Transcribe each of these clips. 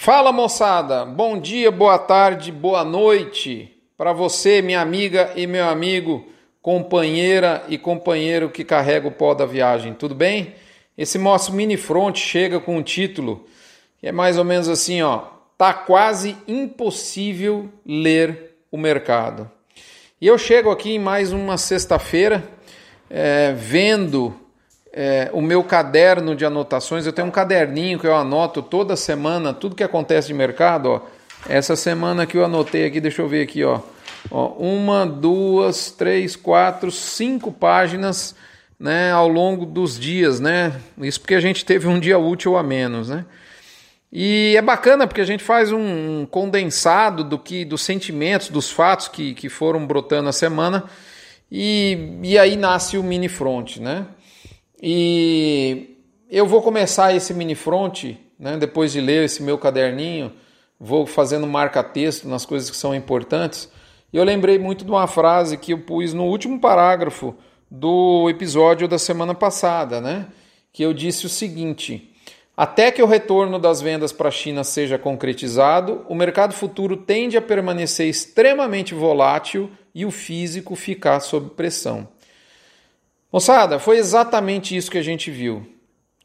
Fala moçada, bom dia, boa tarde, boa noite para você, minha amiga e meu amigo, companheira e companheiro que carrega o pó da viagem, tudo bem? Esse nosso mini front chega com um título que é mais ou menos assim, ó, tá quase impossível ler o mercado. E eu chego aqui em mais uma sexta-feira, é, vendo é, o meu caderno de anotações. Eu tenho um caderninho que eu anoto toda semana tudo que acontece de mercado. Ó. Essa semana que eu anotei aqui, deixa eu ver aqui, ó. ó uma, duas, três, quatro, cinco páginas né, ao longo dos dias, né? Isso porque a gente teve um dia útil a menos, né? E é bacana porque a gente faz um condensado do que dos sentimentos, dos fatos que, que foram brotando a semana e, e aí nasce o mini front, né? E eu vou começar esse mini front, né, depois de ler esse meu caderninho, vou fazendo marca-texto nas coisas que são importantes. E eu lembrei muito de uma frase que eu pus no último parágrafo do episódio da semana passada, né? Que eu disse o seguinte: até que o retorno das vendas para a China seja concretizado, o mercado futuro tende a permanecer extremamente volátil e o físico ficar sob pressão. Moçada, foi exatamente isso que a gente viu.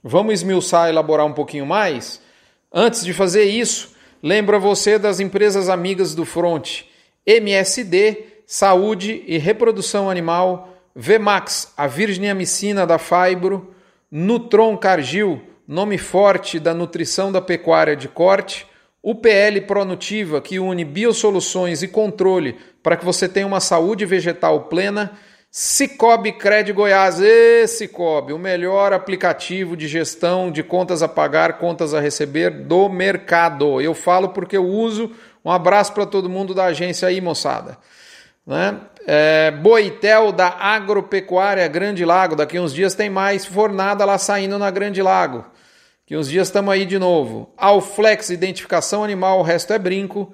Vamos esmiuçar e elaborar um pouquinho mais? Antes de fazer isso, lembra você das empresas amigas do Front: MSD, Saúde e Reprodução Animal, Vmax, a virginiamicina da Fibro, Nutron Cargil, nome forte da nutrição da pecuária de corte, UPL Pronutiva, que une biosoluções e controle para que você tenha uma saúde vegetal plena Cicobi Cred Goiás, e Cicobi, o melhor aplicativo de gestão de contas a pagar, contas a receber do mercado. Eu falo porque eu uso. Um abraço para todo mundo da agência aí, moçada. Né? É, Boitel da Agropecuária Grande Lago, daqui uns dias tem mais fornada lá saindo na Grande Lago. Daqui uns dias estamos aí de novo. Alflex Identificação Animal, o resto é brinco.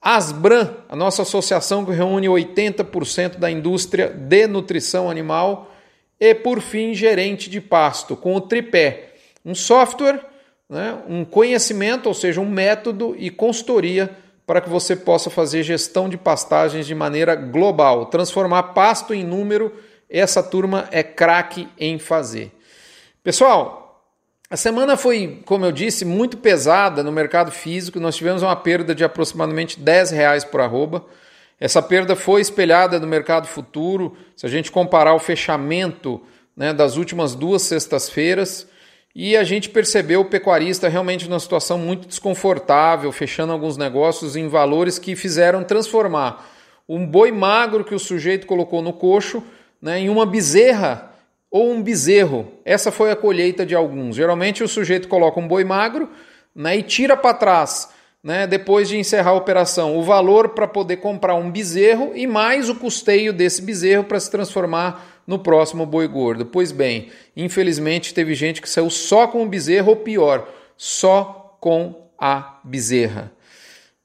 Asbran, a nossa associação que reúne 80% da indústria de nutrição animal, e por fim, gerente de pasto, com o tripé, um software, né, um conhecimento, ou seja, um método e consultoria para que você possa fazer gestão de pastagens de maneira global, transformar pasto em número, essa turma é craque em fazer. Pessoal, a semana foi, como eu disse, muito pesada no mercado físico. Nós tivemos uma perda de aproximadamente 10 reais por arroba. Essa perda foi espelhada no mercado futuro. Se a gente comparar o fechamento né, das últimas duas sextas-feiras, e a gente percebeu o pecuarista realmente numa situação muito desconfortável, fechando alguns negócios em valores que fizeram transformar um boi magro que o sujeito colocou no coxo né, em uma bezerra ou um bezerro. Essa foi a colheita de alguns. Geralmente o sujeito coloca um boi magro né, e tira para trás, né, depois de encerrar a operação, o valor para poder comprar um bezerro e mais o custeio desse bezerro para se transformar no próximo boi gordo. Pois bem, infelizmente teve gente que saiu só com o bezerro, ou pior, só com a bezerra.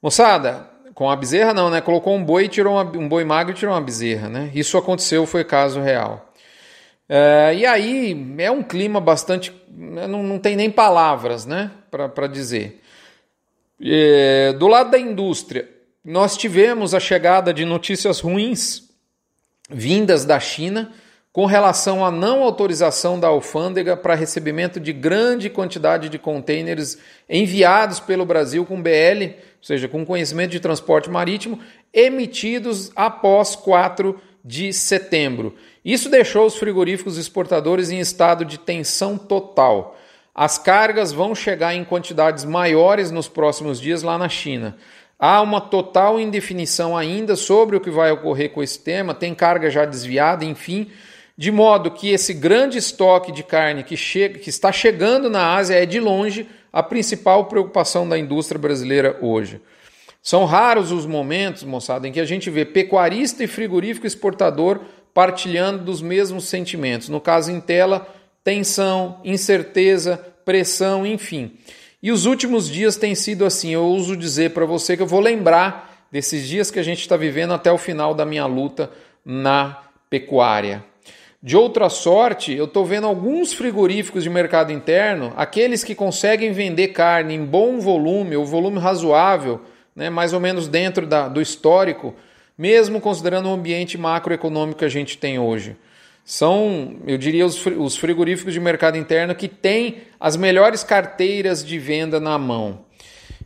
Moçada, com a bezerra não, né? Colocou um boi, tirou uma, um boi magro e tirou uma bezerra, né? Isso aconteceu, foi caso real. É, e aí é um clima bastante. Né, não, não tem nem palavras né, para dizer. É, do lado da indústria, nós tivemos a chegada de notícias ruins vindas da China com relação à não autorização da alfândega para recebimento de grande quantidade de contêineres enviados pelo Brasil com BL, ou seja, com conhecimento de transporte marítimo, emitidos após 4 de setembro. Isso deixou os frigoríficos exportadores em estado de tensão total. As cargas vão chegar em quantidades maiores nos próximos dias lá na China. Há uma total indefinição ainda sobre o que vai ocorrer com esse tema, tem carga já desviada, enfim, de modo que esse grande estoque de carne que, chega, que está chegando na Ásia é de longe a principal preocupação da indústria brasileira hoje. São raros os momentos, moçada, em que a gente vê pecuarista e frigorífico exportador partilhando dos mesmos sentimentos. No caso em tela, tensão, incerteza, pressão, enfim. E os últimos dias têm sido assim. Eu uso dizer para você que eu vou lembrar desses dias que a gente está vivendo até o final da minha luta na pecuária. De outra sorte, eu estou vendo alguns frigoríficos de mercado interno, aqueles que conseguem vender carne em bom volume, ou volume razoável, né, mais ou menos dentro da, do histórico, mesmo considerando o ambiente macroeconômico que a gente tem hoje. São, eu diria, os frigoríficos de mercado interno que têm as melhores carteiras de venda na mão.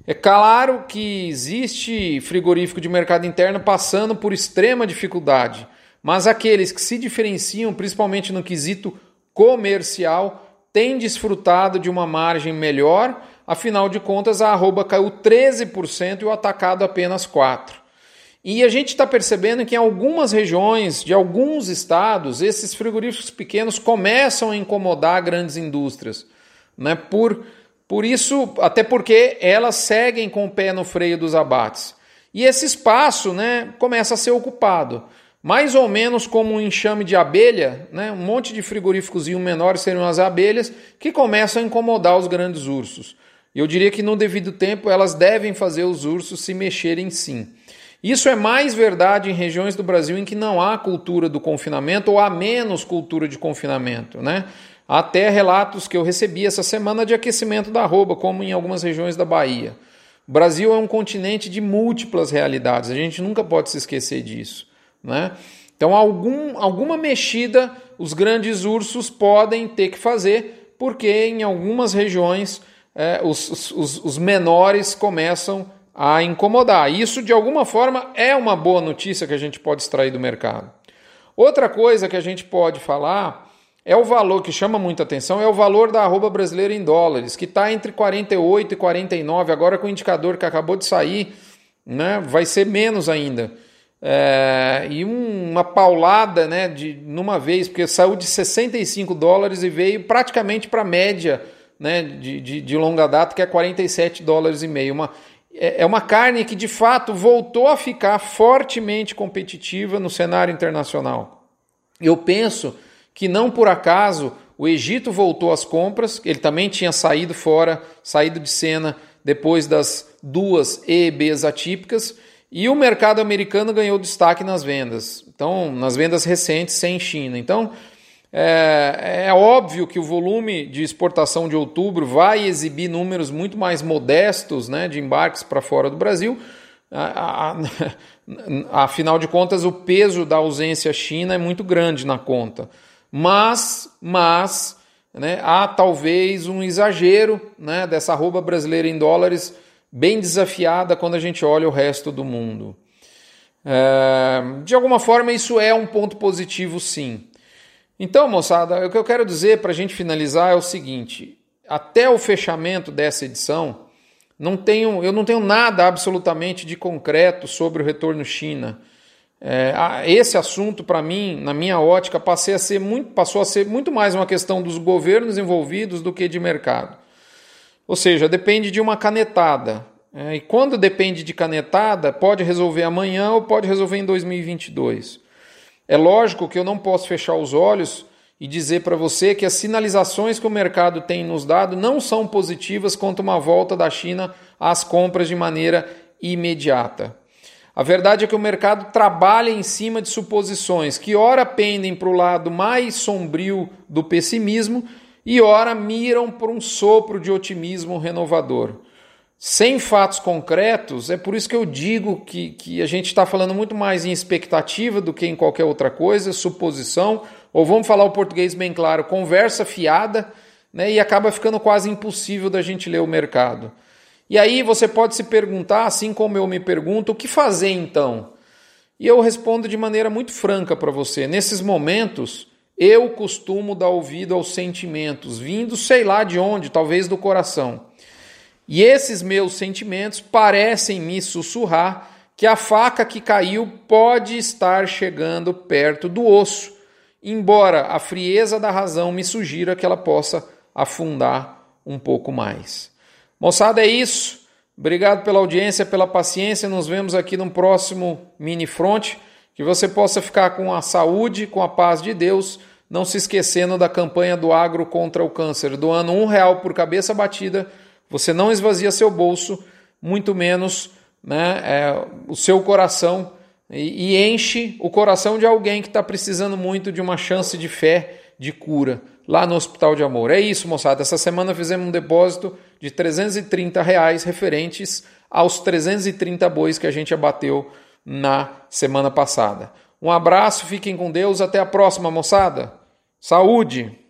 É claro que existe frigorífico de mercado interno passando por extrema dificuldade, mas aqueles que se diferenciam, principalmente no quesito comercial, têm desfrutado de uma margem melhor, afinal de contas a arroba caiu 13% e o atacado apenas 4%. E a gente está percebendo que em algumas regiões de alguns estados, esses frigoríficos pequenos começam a incomodar grandes indústrias, né? por por isso, até porque elas seguem com o pé no freio dos abates. E esse espaço né, começa a ser ocupado. Mais ou menos como um enxame de abelha, né, um monte de frigoríficos e um menor seriam as abelhas, que começam a incomodar os grandes ursos. Eu diria que no devido tempo elas devem fazer os ursos se mexerem sim. Isso é mais verdade em regiões do Brasil em que não há cultura do confinamento ou há menos cultura de confinamento. Né? Até relatos que eu recebi essa semana de aquecimento da arroba, como em algumas regiões da Bahia. O Brasil é um continente de múltiplas realidades, a gente nunca pode se esquecer disso. Né? Então, algum, alguma mexida os grandes ursos podem ter que fazer, porque em algumas regiões é, os, os, os menores começam a incomodar. Isso, de alguma forma, é uma boa notícia que a gente pode extrair do mercado. Outra coisa que a gente pode falar é o valor que chama muita atenção, é o valor da arroba brasileira em dólares, que está entre 48 e 49, agora com o indicador que acabou de sair, né, vai ser menos ainda. É, e um, uma paulada né, de, numa vez, porque saiu de 65 dólares e veio praticamente para a média né, de, de, de, longa data, que é 47 dólares e meio. Uma, é, é uma carne que de fato voltou a ficar fortemente competitiva no cenário internacional. Eu penso que não por acaso o Egito voltou às compras, ele também tinha saído fora, saído de cena depois das duas EBs atípicas, e o mercado americano ganhou destaque nas vendas, então nas vendas recentes sem China. Então é, é óbvio que o volume de exportação de outubro vai exibir números muito mais modestos né, de embarques para fora do Brasil. Afinal de contas, o peso da ausência China é muito grande na conta mas, mas né, há talvez um exagero né, dessa arroba brasileira em dólares bem desafiada quando a gente olha o resto do mundo. É, de alguma forma, isso é um ponto positivo, sim. Então, moçada, o que eu quero dizer para a gente finalizar é o seguinte: até o fechamento dessa edição, não tenho, eu não tenho nada absolutamente de concreto sobre o retorno China. É, esse assunto, para mim, na minha ótica, passei a ser muito, passou a ser muito mais uma questão dos governos envolvidos do que de mercado. Ou seja, depende de uma canetada. É, e quando depende de canetada, pode resolver amanhã ou pode resolver em 2022. É lógico que eu não posso fechar os olhos e dizer para você que as sinalizações que o mercado tem nos dado não são positivas quanto uma volta da China às compras de maneira imediata. A verdade é que o mercado trabalha em cima de suposições que, ora, pendem para o lado mais sombrio do pessimismo e, ora, miram para um sopro de otimismo renovador. Sem fatos concretos, é por isso que eu digo que, que a gente está falando muito mais em expectativa do que em qualquer outra coisa, suposição, ou vamos falar o português bem claro, conversa fiada, né, e acaba ficando quase impossível da gente ler o mercado. E aí você pode se perguntar, assim como eu me pergunto, o que fazer então? E eu respondo de maneira muito franca para você. Nesses momentos, eu costumo dar ouvido aos sentimentos, vindo sei lá de onde, talvez do coração. E esses meus sentimentos parecem me sussurrar que a faca que caiu pode estar chegando perto do osso, embora a frieza da razão me sugira que ela possa afundar um pouco mais. Moçada, é isso. Obrigado pela audiência, pela paciência. Nos vemos aqui no próximo Mini Front. Que você possa ficar com a saúde, com a paz de Deus. Não se esquecendo da campanha do agro contra o câncer. Doando um real por cabeça batida, você não esvazia seu bolso, muito menos né, é, o seu coração e, e enche o coração de alguém que está precisando muito de uma chance de fé, de cura, lá no Hospital de Amor. É isso, moçada. Essa semana fizemos um depósito de 330 reais referentes aos 330 bois que a gente abateu na semana passada. Um abraço, fiquem com Deus, até a próxima, moçada. Saúde!